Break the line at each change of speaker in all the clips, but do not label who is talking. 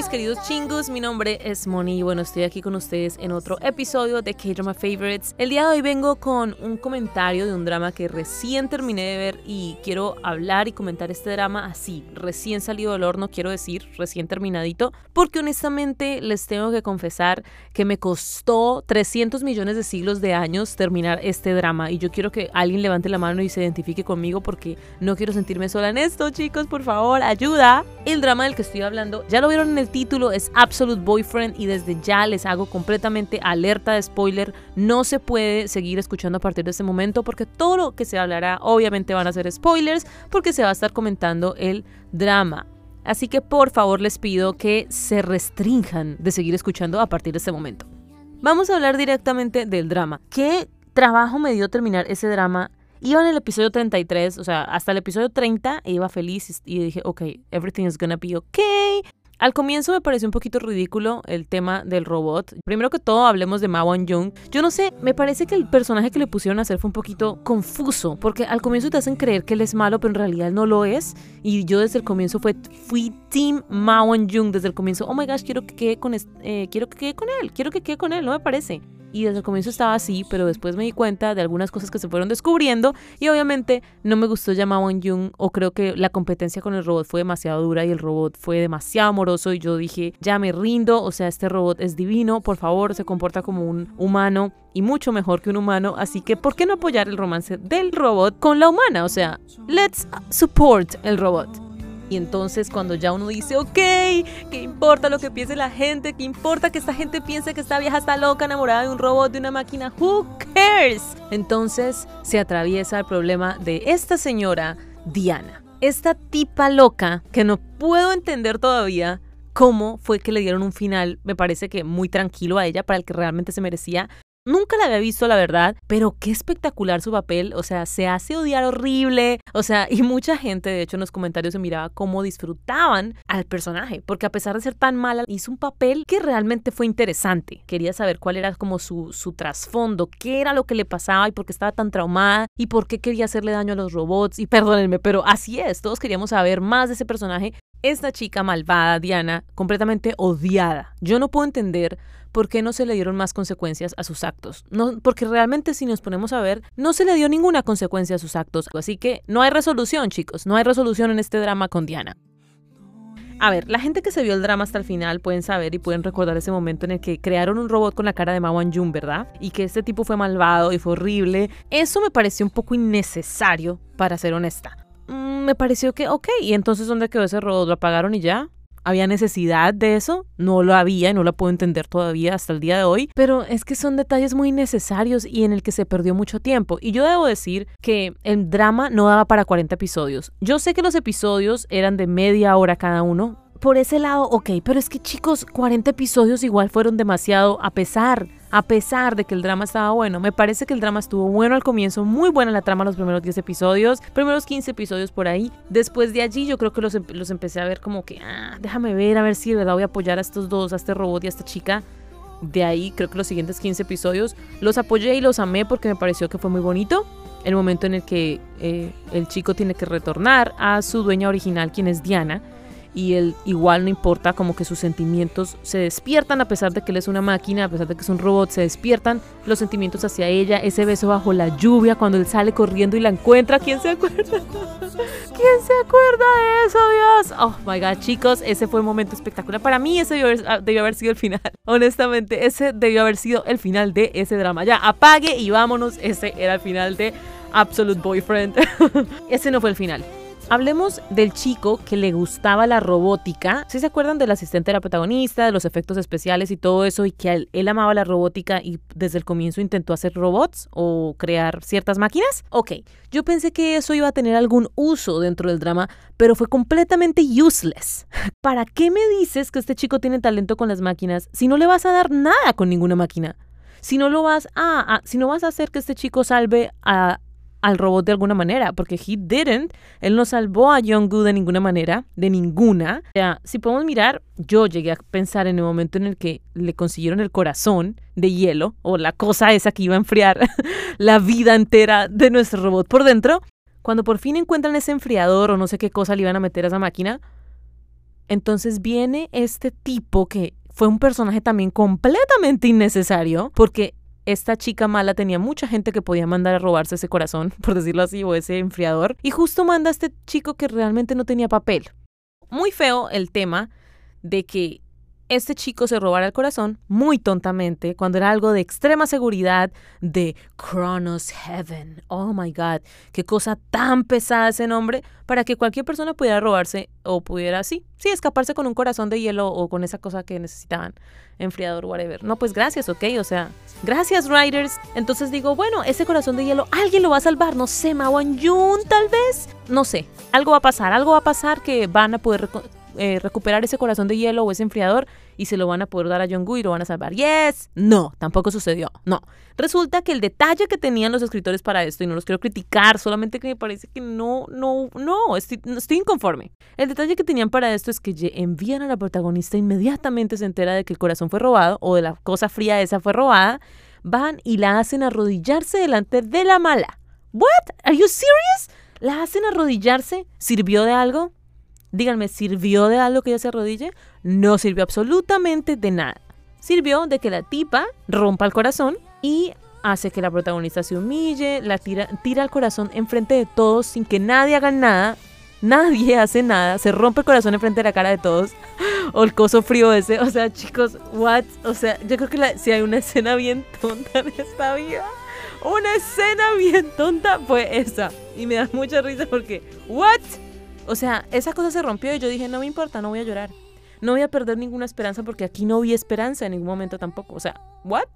mis queridos chingus, mi nombre es Moni y bueno, estoy aquí con ustedes en otro episodio de K-Drama Favorites. El día de hoy vengo con un comentario de un drama que recién terminé de ver y quiero hablar y comentar este drama así, recién salido del horno, quiero decir, recién terminadito, porque honestamente les tengo que confesar que me costó 300 millones de siglos de años terminar este drama y yo quiero que alguien levante la mano y se identifique conmigo porque no quiero sentirme sola en esto, chicos, por favor, ayuda. El drama del que estoy hablando, ya lo vieron en el título, es Absolute Boyfriend y desde ya les hago completamente alerta de spoiler. No se puede seguir escuchando a partir de este momento porque todo lo que se hablará obviamente van a ser spoilers porque se va a estar comentando el drama. Así que por favor les pido que se restrinjan de seguir escuchando a partir de este momento. Vamos a hablar directamente del drama. ¿Qué trabajo me dio terminar ese drama? Iba en el episodio 33, o sea, hasta el episodio 30 iba feliz y dije, ok, everything is gonna be okay. Al comienzo me pareció un poquito ridículo el tema del robot. Primero que todo, hablemos de Ma Won-jung. Yo no sé, me parece que el personaje que le pusieron a hacer fue un poquito confuso, porque al comienzo te hacen creer que él es malo, pero en realidad no lo es. Y yo desde el comienzo fue, fui Team Ma Won-jung desde el comienzo. Oh my gosh, quiero que quede con, eh, quiero que quede con él, quiero que quede con él, no me parece y desde el comienzo estaba así, pero después me di cuenta de algunas cosas que se fueron descubriendo y obviamente no me gustó llamar Won Jung o creo que la competencia con el robot fue demasiado dura y el robot fue demasiado amoroso y yo dije, ya me rindo, o sea, este robot es divino, por favor, se comporta como un humano y mucho mejor que un humano, así que ¿por qué no apoyar el romance del robot con la humana? O sea, let's support el robot. Y entonces cuando ya uno dice, ok, ¿qué importa lo que piense la gente? ¿Qué importa que esta gente piense que esta vieja está loca, enamorada de un robot, de una máquina? ¿Who cares? Entonces se atraviesa el problema de esta señora Diana. Esta tipa loca que no puedo entender todavía cómo fue que le dieron un final, me parece que muy tranquilo a ella, para el que realmente se merecía, Nunca la había visto, la verdad, pero qué espectacular su papel. O sea, se hace odiar horrible. O sea, y mucha gente, de hecho, en los comentarios se miraba cómo disfrutaban al personaje, porque a pesar de ser tan mala, hizo un papel que realmente fue interesante. Quería saber cuál era como su, su trasfondo, qué era lo que le pasaba y por qué estaba tan traumada y por qué quería hacerle daño a los robots. Y perdónenme, pero así es, todos queríamos saber más de ese personaje. Esta chica malvada, Diana, completamente odiada. Yo no puedo entender por qué no se le dieron más consecuencias a sus actos. No, porque realmente si nos ponemos a ver, no se le dio ninguna consecuencia a sus actos. Así que no hay resolución, chicos. No hay resolución en este drama con Diana. A ver, la gente que se vio el drama hasta el final pueden saber y pueden recordar ese momento en el que crearon un robot con la cara de Ma Jung, ¿verdad? Y que este tipo fue malvado y fue horrible. Eso me pareció un poco innecesario, para ser honesta. Mm, me pareció que, ok, ¿y entonces dónde quedó ese robot? ¿Lo apagaron y ya? ¿Había necesidad de eso? No lo había y no lo puedo entender todavía hasta el día de hoy, pero es que son detalles muy necesarios y en el que se perdió mucho tiempo. Y yo debo decir que el drama no daba para 40 episodios. Yo sé que los episodios eran de media hora cada uno. Por ese lado, ok, pero es que chicos, 40 episodios igual fueron demasiado a pesar a pesar de que el drama estaba bueno. Me parece que el drama estuvo bueno al comienzo, muy buena la trama los primeros 10 episodios, primeros 15 episodios por ahí. Después de allí yo creo que los, los empecé a ver como que, ah, déjame ver, a ver si de verdad voy a apoyar a estos dos, a este robot y a esta chica. De ahí creo que los siguientes 15 episodios los apoyé y los amé porque me pareció que fue muy bonito. El momento en el que eh, el chico tiene que retornar a su dueña original, quien es Diana y él igual no importa, como que sus sentimientos se despiertan a pesar de que él es una máquina, a pesar de que es un robot, se despiertan los sentimientos hacia ella, ese beso bajo la lluvia cuando él sale corriendo y la encuentra, ¿quién se acuerda? ¿Quién se acuerda de eso, Dios? Oh my god, chicos, ese fue un momento espectacular. Para mí ese debió haber, ah, haber sido el final. Honestamente, ese debió haber sido el final de ese drama. Ya, apague y vámonos, ese era el final de Absolute Boyfriend. ese no fue el final. Hablemos del chico que le gustaba la robótica. ¿Sí se acuerdan del asistente de la protagonista, de los efectos especiales y todo eso? Y que él, amaba la robótica y desde el comienzo intentó hacer robots o crear ciertas máquinas. Ok, yo pensé que eso iba a tener algún uso dentro del drama, pero fue completamente useless. ¿Para qué me dices que este chico tiene talento con las máquinas si no le vas a dar nada con ninguna máquina? Si no lo vas a, si no vas a hacer que este chico salve a al robot de alguna manera, porque he didn't, él no salvó a Jung-gu de ninguna manera, de ninguna. O sea, si podemos mirar, yo llegué a pensar en el momento en el que le consiguieron el corazón de hielo, o la cosa esa que iba a enfriar la vida entera de nuestro robot por dentro, cuando por fin encuentran ese enfriador o no sé qué cosa le iban a meter a esa máquina, Entonces viene este tipo que fue un personaje también completamente innecesario, porque esta chica mala tenía mucha gente que podía mandar a robarse ese corazón, por decirlo así, o ese enfriador, y justo manda a este chico que realmente no tenía papel. Muy feo el tema de que este chico se robara el corazón muy tontamente cuando era algo de extrema seguridad de Kronos Heaven. Oh my God, qué cosa tan pesada ese nombre para que cualquier persona pudiera robarse o pudiera, sí, sí, escaparse con un corazón de hielo o con esa cosa que necesitaban, enfriador, whatever. No, pues gracias, ok, o sea, gracias, Riders. Entonces digo, bueno, ese corazón de hielo, alguien lo va a salvar, no sé, Mawan Jun, tal vez, no sé, algo va a pasar, algo va a pasar que van a poder eh, recuperar ese corazón de hielo o ese enfriador y se lo van a poder dar a Jungkook y lo van a salvar. Yes. No, tampoco sucedió. No. Resulta que el detalle que tenían los escritores para esto, y no los quiero criticar, solamente que me parece que no, no, no, estoy, estoy inconforme. El detalle que tenían para esto es que envían a la protagonista inmediatamente se entera de que el corazón fue robado o de la cosa fría esa fue robada, van y la hacen arrodillarse delante de la mala. What? Are you serious? ¿La hacen arrodillarse? ¿Sirvió de algo? Díganme, ¿sirvió de algo que ella se arrodille? No sirvió absolutamente de nada. Sirvió de que la tipa rompa el corazón y hace que la protagonista se humille, la tira, tira el corazón enfrente de todos sin que nadie haga nada. Nadie hace nada, se rompe el corazón enfrente de la cara de todos. O el coso frío ese. O sea, chicos, what? O sea, yo creo que si hay una escena bien tonta en esta vida, una escena bien tonta fue esa. Y me da mucha risa porque, what? O sea, esa cosa se rompió y yo dije, no me importa, no voy a llorar. No voy a perder ninguna esperanza porque aquí no vi esperanza en ningún momento tampoco. O sea, ¿what?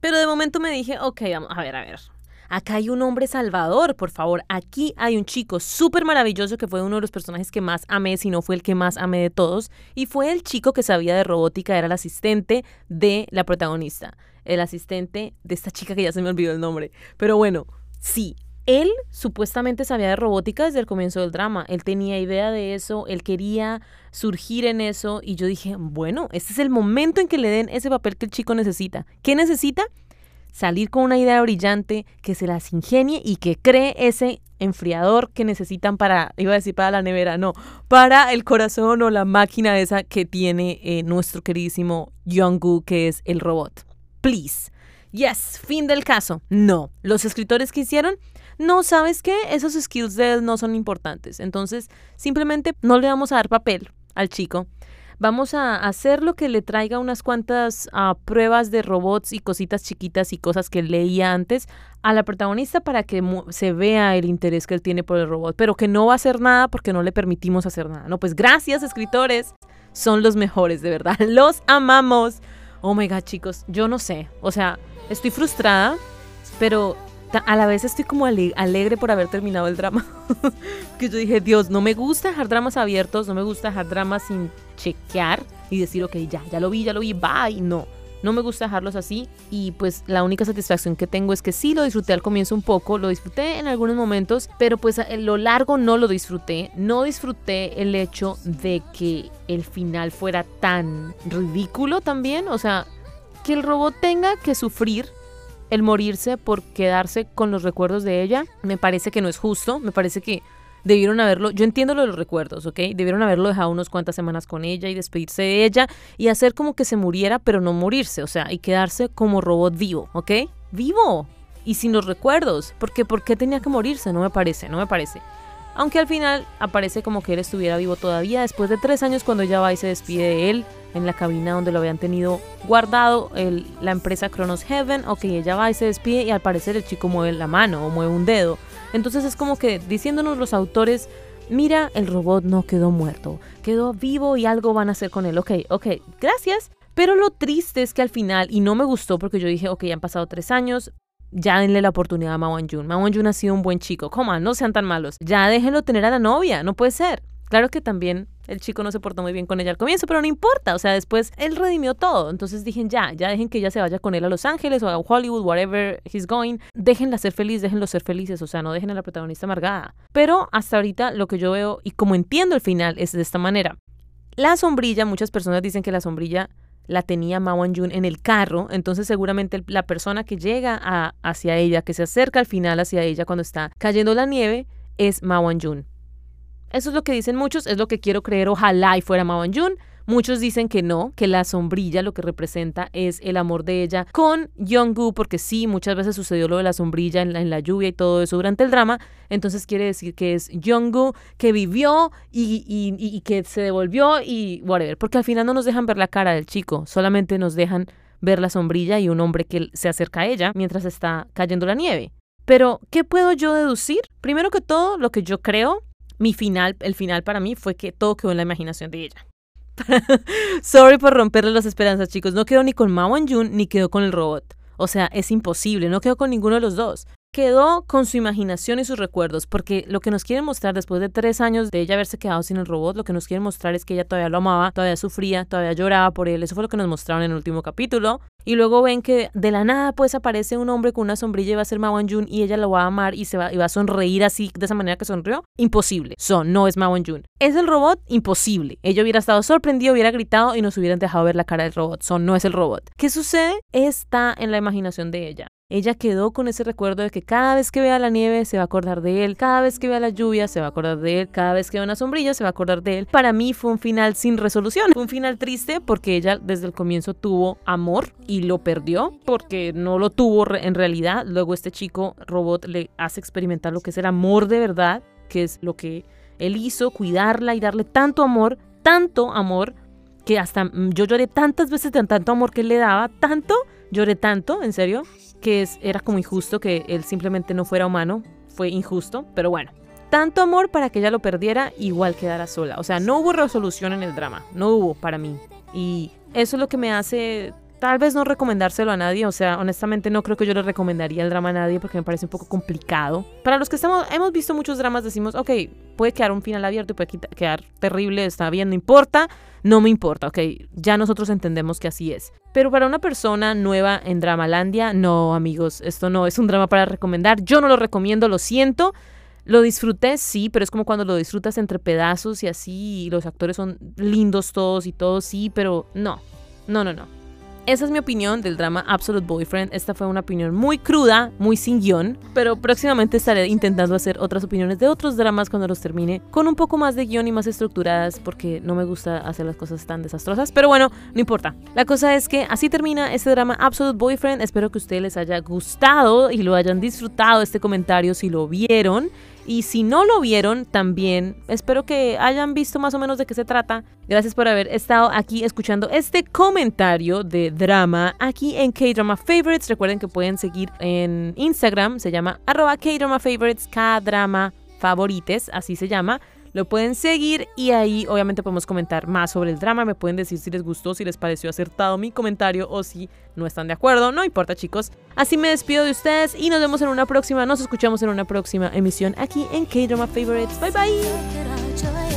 Pero de momento me dije, ok, vamos, a ver, a ver. Acá hay un hombre salvador, por favor. Aquí hay un chico súper maravilloso que fue uno de los personajes que más amé, si no fue el que más amé de todos. Y fue el chico que sabía de robótica, era el asistente de la protagonista. El asistente de esta chica que ya se me olvidó el nombre. Pero bueno, sí, él supuestamente sabía de robótica desde el comienzo del drama. Él tenía idea de eso, él quería surgir en eso y yo dije, bueno, este es el momento en que le den ese papel que el chico necesita. ¿Qué necesita? Salir con una idea brillante, que se las ingenie y que cree ese enfriador que necesitan para, iba a decir para la nevera, no, para el corazón o la máquina esa que tiene eh, nuestro queridísimo Jungkook, que es el robot. Please. Yes, fin del caso. No. Los escritores que hicieron no, ¿sabes qué? Esos skills de él no son importantes. Entonces, simplemente no le vamos a dar papel al chico. Vamos a hacer lo que le traiga unas cuantas ah, pruebas de robots y cositas chiquitas y cosas que leía antes a la protagonista para que se vea el interés que él tiene por el robot, pero que no va a hacer nada porque no le permitimos hacer nada. No, pues gracias, escritores. Son los mejores, de verdad. Los amamos. Oh my god, chicos, yo no sé. O sea, estoy frustrada, pero a la vez estoy como alegre por haber terminado el drama. que yo dije, Dios, no me gusta dejar dramas abiertos, no me gusta dejar dramas sin chequear y decir, ok, ya, ya lo vi, ya lo vi, bye. No, no me gusta dejarlos así. Y pues la única satisfacción que tengo es que sí lo disfruté al comienzo un poco, lo disfruté en algunos momentos, pero pues en lo largo no lo disfruté. No disfruté el hecho de que el final fuera tan ridículo también. O sea, que el robot tenga que sufrir el morirse por quedarse con los recuerdos de ella, me parece que no es justo, me parece que debieron haberlo, yo entiendo lo de los recuerdos, ¿ok? Debieron haberlo dejado unas cuantas semanas con ella y despedirse de ella y hacer como que se muriera, pero no morirse, o sea, y quedarse como robot vivo, ¿ok? Vivo y sin los recuerdos, porque ¿por qué tenía que morirse? No me parece, no me parece. Aunque al final aparece como que él estuviera vivo todavía después de tres años cuando ella va y se despide de él en la cabina donde lo habían tenido guardado el, la empresa Kronos Heaven. Ok, ella va y se despide y al parecer el chico mueve la mano o mueve un dedo. Entonces es como que diciéndonos los autores, mira, el robot no quedó muerto, quedó vivo y algo van a hacer con él. Ok, ok, gracias. Pero lo triste es que al final, y no me gustó porque yo dije, ok, ya han pasado tres años, ya denle la oportunidad a Mawon Jun. Mawon Jun ha sido un buen chico. Coma, no sean tan malos. Ya déjenlo tener a la novia, no puede ser. Claro que también el chico no se portó muy bien con ella al comienzo, pero no importa. O sea, después él redimió todo. Entonces dije, ya, ya dejen que ella se vaya con él a Los Ángeles o a Hollywood, whatever he's going. Déjenla ser feliz, déjenlo ser felices. O sea, no dejen a la protagonista amargada. Pero hasta ahorita lo que yo veo y como entiendo el final es de esta manera. La sombrilla, muchas personas dicen que la sombrilla la tenía Ma Jun en el carro, entonces seguramente la persona que llega hacia ella, que se acerca al final hacia ella cuando está cayendo la nieve, es Ma Jun. Eso es lo que dicen muchos, es lo que quiero creer. Ojalá y fuera Mao Jun. Muchos dicen que no, que la sombrilla lo que representa es el amor de ella con Jungkook, porque sí, muchas veces sucedió lo de la sombrilla en la, lluvia y todo eso durante el drama. Entonces quiere decir que es Jungkook que vivió y, y que se devolvió y whatever. Porque al final no nos dejan ver la cara del chico, solamente nos dejan ver la sombrilla y un hombre que se acerca a ella mientras está cayendo la nieve. Pero, ¿qué puedo yo deducir? Primero que todo, lo que yo creo, mi final, el final para mí fue que todo quedó en la imaginación de ella. Sorry por romperle las esperanzas, chicos. No quedó ni con Mao Jun ni quedó con el robot. O sea, es imposible, no quedó con ninguno de los dos. Quedó con su imaginación y sus recuerdos, porque lo que nos quieren mostrar después de tres años de ella haberse quedado sin el robot, lo que nos quieren mostrar es que ella todavía lo amaba, todavía sufría, todavía lloraba por él. Eso fue lo que nos mostraron en el último capítulo. Y luego ven que de la nada pues aparece un hombre con una sombrilla y va a ser Mao Jun y ella lo va a amar y se va, y va a sonreír así de esa manera que sonrió. Imposible. Son, no es Mao Jun. ¿Es el robot? Imposible. Ella hubiera estado sorprendido, hubiera gritado y nos hubieran dejado ver la cara del robot. Son, no es el robot. ¿Qué sucede? Está en la imaginación de ella. Ella quedó con ese recuerdo de que cada vez que vea la nieve se va a acordar de él, cada vez que vea la lluvia se va a acordar de él, cada vez que vea una sombrilla se va a acordar de él. Para mí fue un final sin resolución, fue un final triste porque ella desde el comienzo tuvo amor y lo perdió porque no lo tuvo en realidad. Luego este chico robot le hace experimentar lo que es el amor de verdad, que es lo que él hizo, cuidarla y darle tanto amor, tanto amor, que hasta yo lloré tantas veces de tanto amor que él le daba, tanto, lloré tanto, en serio, que era como injusto que él simplemente no fuera humano, fue injusto, pero bueno. Tanto amor para que ella lo perdiera, igual quedara sola. O sea, no hubo resolución en el drama, no hubo para mí. Y eso es lo que me hace tal vez no recomendárselo a nadie, o sea, honestamente no creo que yo le recomendaría el drama a nadie porque me parece un poco complicado. Para los que estamos, hemos visto muchos dramas, decimos, ok, puede quedar un final abierto y puede quedar terrible, está bien, no importa, no me importa, ok, ya nosotros entendemos que así es. Pero para una persona nueva en Dramalandia, no, amigos, esto no es un drama para recomendar, yo no lo recomiendo, lo siento. Lo disfruté, sí, pero es como cuando lo disfrutas entre pedazos y así, y los actores son lindos todos y todos, sí, pero no, no, no, no. Esa es mi opinión del drama Absolute Boyfriend. Esta fue una opinión muy cruda, muy sin guion, pero próximamente estaré intentando hacer otras opiniones de otros dramas cuando los termine, con un poco más de guion y más estructuradas, porque no me gusta hacer las cosas tan desastrosas. Pero bueno, no importa. La cosa es que así termina este drama Absolute Boyfriend. Espero que a ustedes les haya gustado y lo hayan disfrutado este comentario si lo vieron. Y si no lo vieron, también espero que hayan visto más o menos de qué se trata. Gracias por haber estado aquí escuchando este comentario de drama aquí en K-Drama Favorites. Recuerden que pueden seguir en Instagram, se llama arroba K-Drama Favorites, K-Drama así se llama. Lo pueden seguir y ahí obviamente podemos comentar más sobre el drama. Me pueden decir si les gustó, si les pareció acertado mi comentario o si no están de acuerdo. No importa chicos. Así me despido de ustedes y nos vemos en una próxima. Nos escuchamos en una próxima emisión aquí en K-Drama Favorites. Bye bye.